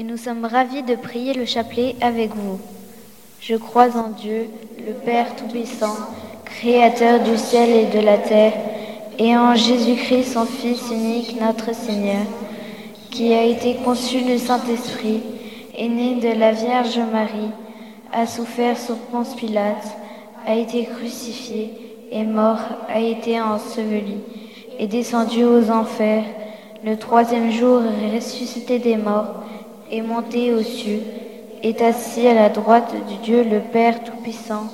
et nous sommes ravis de prier le chapelet avec vous. Je crois en Dieu, le Père Tout-Puissant, Créateur du ciel et de la terre, et en Jésus-Christ, son Fils unique, notre Seigneur, qui a été conçu du Saint-Esprit, est né de la Vierge Marie, a souffert sous Ponce Pilate, a été crucifié, est mort, a été enseveli, est descendu aux enfers, le troisième jour ressuscité des morts, est monté aux cieux, est assis à la droite du Dieu le Père Tout-Puissant,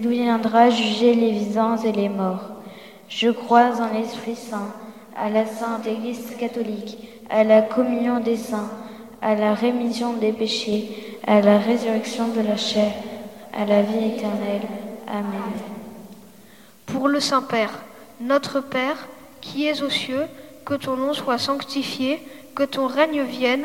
d'où viendra juger les vivants et les morts. Je crois en l'Esprit Saint, à la Sainte Église catholique, à la communion des saints, à la rémission des péchés, à la résurrection de la chair, à la vie éternelle. Amen. Pour le Saint-Père, notre Père, qui es aux cieux, que ton nom soit sanctifié, que ton règne vienne,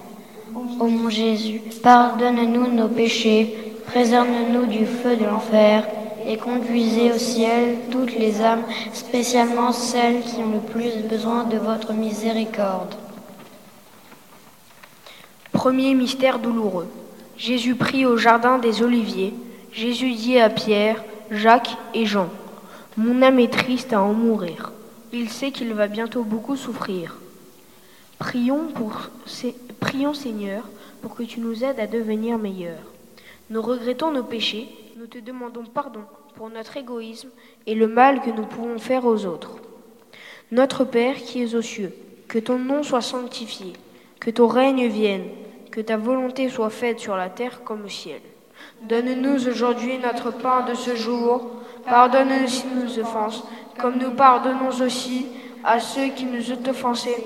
Ô mon Jésus, pardonne-nous nos péchés, préserve-nous du feu de l'enfer, et conduisez au ciel toutes les âmes, spécialement celles qui ont le plus besoin de votre miséricorde. Premier mystère douloureux. Jésus prie au jardin des Oliviers. Jésus dit à Pierre, Jacques et Jean, Mon âme est triste à en mourir. Il sait qu'il va bientôt beaucoup souffrir. Prions, pour, prions Seigneur pour que tu nous aides à devenir meilleurs. Nous regrettons nos péchés, nous te demandons pardon pour notre égoïsme et le mal que nous pouvons faire aux autres. Notre Père qui es aux cieux, que ton nom soit sanctifié, que ton règne vienne, que ta volonté soit faite sur la terre comme au ciel. Donne-nous aujourd'hui notre pain de ce jour. Pardonne-nous si nous nous offensons, comme nous pardonnons aussi à ceux qui nous ont offensés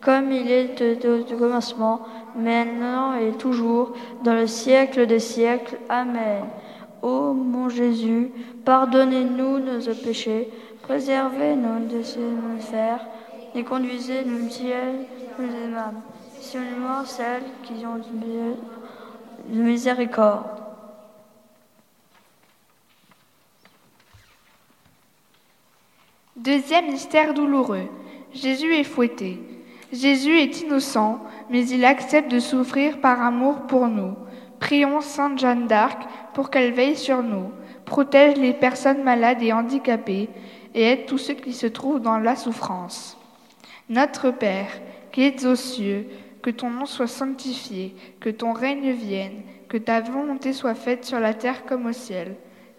comme il est au commencement, maintenant et toujours, dans le siècle des siècles. Amen. Ô mon Jésus, pardonnez-nous nos péchés, préservez-nous de enfers, et conduisez-nous au ciel, nous aimables, seulement celles qui ont de miséricorde. Deuxième mystère douloureux. Jésus est fouetté. Jésus est innocent, mais il accepte de souffrir par amour pour nous. Prions Sainte Jeanne d'Arc pour qu'elle veille sur nous, protège les personnes malades et handicapées et aide tous ceux qui se trouvent dans la souffrance. Notre Père, qui es aux cieux, que ton nom soit sanctifié, que ton règne vienne, que ta volonté soit faite sur la terre comme au ciel.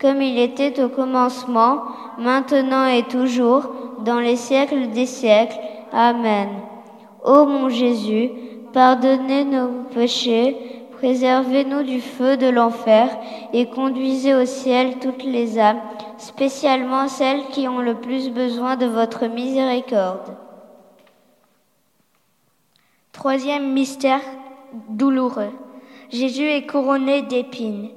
comme il était au commencement, maintenant et toujours, dans les siècles des siècles. Amen. Ô mon Jésus, pardonnez nos péchés, préservez-nous du feu de l'enfer et conduisez au ciel toutes les âmes, spécialement celles qui ont le plus besoin de votre miséricorde. Troisième mystère douloureux. Jésus est couronné d'épines.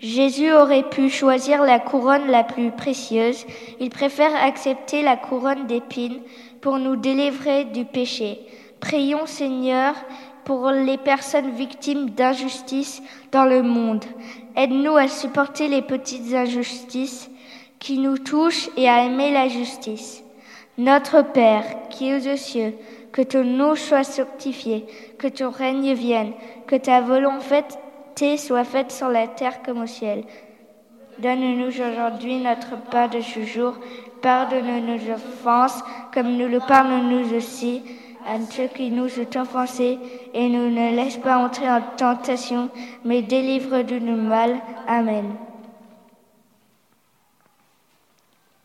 Jésus aurait pu choisir la couronne la plus précieuse. Il préfère accepter la couronne d'épines pour nous délivrer du péché. Prions Seigneur pour les personnes victimes d'injustice dans le monde. Aide-nous à supporter les petites injustices qui nous touchent et à aimer la justice. Notre Père qui es aux cieux, que ton nom soit sanctifié, que ton règne vienne, que ta volonté soit faite sur la terre comme au ciel. Donne-nous aujourd'hui notre pain de ce jour. Pardonne nos offenses comme nous le pardonnons aussi à ceux qui nous ont offensés et nous ne laisse pas entrer en tentation, mais délivre de nous mal. Amen.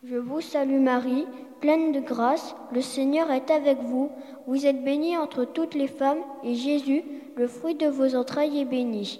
Je vous salue Marie, pleine de grâce, le Seigneur est avec vous. Vous êtes bénie entre toutes les femmes, et Jésus, le fruit de vos entrailles, est béni.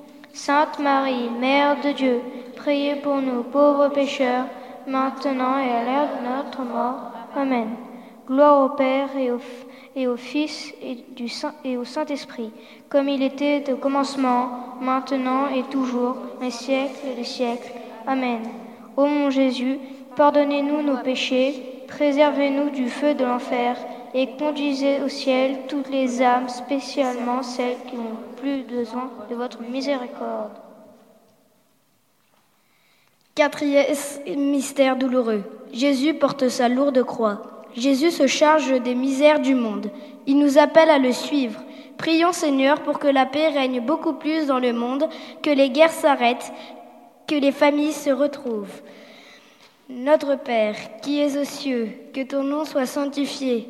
Sainte Marie, Mère de Dieu, priez pour nous pauvres pécheurs, maintenant et à l'heure de notre mort. Amen. Gloire au Père et au, Fils et, et au Saint-Esprit, comme il était au commencement, maintenant et toujours, les siècles des siècles. Amen. Ô mon Jésus, pardonnez-nous nos péchés, préservez-nous du feu de l'enfer, et conduisez au ciel toutes les âmes, spécialement celles qui ont plus besoin de votre miséricorde. Quatrième mystère douloureux. Jésus porte sa lourde croix. Jésus se charge des misères du monde. Il nous appelle à le suivre. Prions Seigneur pour que la paix règne beaucoup plus dans le monde, que les guerres s'arrêtent, que les familles se retrouvent. Notre Père, qui es aux cieux, que ton nom soit sanctifié,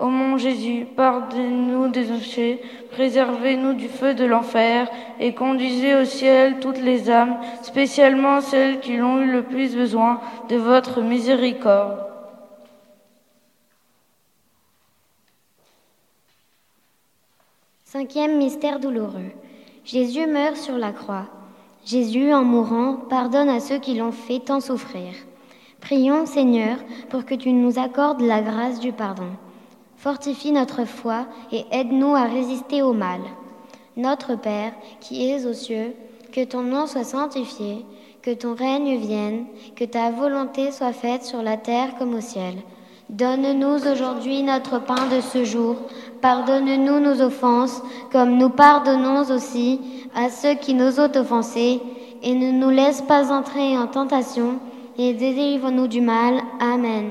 Ô mon Jésus, pardonnez-nous des péchés, préservez-nous du feu de l'enfer et conduisez au ciel toutes les âmes, spécialement celles qui l'ont eu le plus besoin de votre miséricorde. Cinquième mystère douloureux. Jésus meurt sur la croix. Jésus, en mourant, pardonne à ceux qui l'ont fait tant souffrir. Prions, Seigneur, pour que tu nous accordes la grâce du pardon. Fortifie notre foi et aide-nous à résister au mal. Notre Père, qui es aux cieux, que ton nom soit sanctifié, que ton règne vienne, que ta volonté soit faite sur la terre comme au ciel. Donne-nous aujourd'hui notre pain de ce jour. Pardonne-nous nos offenses, comme nous pardonnons aussi à ceux qui nous ont offensés. Et ne nous laisse pas entrer en tentation, et délivre-nous du mal. Amen.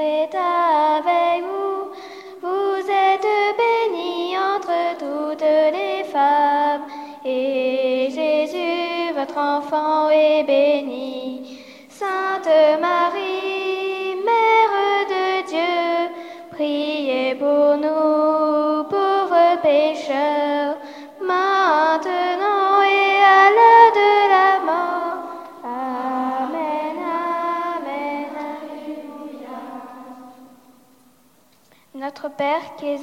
enfant, est béni. Sainte Marie, Mère de Dieu, priez pour nous, pauvres pécheurs, maintenant et à l'heure de la mort. Amen, Amen, Alléluia. Notre Père qui es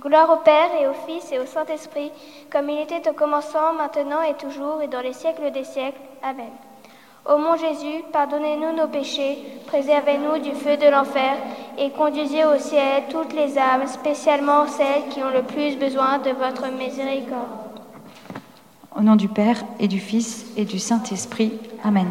Gloire au Père et au Fils et au Saint-Esprit, comme il était au commencement, maintenant et toujours, et dans les siècles des siècles. Amen. Ô mon Jésus, pardonnez-nous nos péchés, préservez-nous du feu de l'enfer, et conduisez au ciel toutes les âmes, spécialement celles qui ont le plus besoin de votre miséricorde. Au nom du Père et du Fils et du Saint-Esprit. Amen.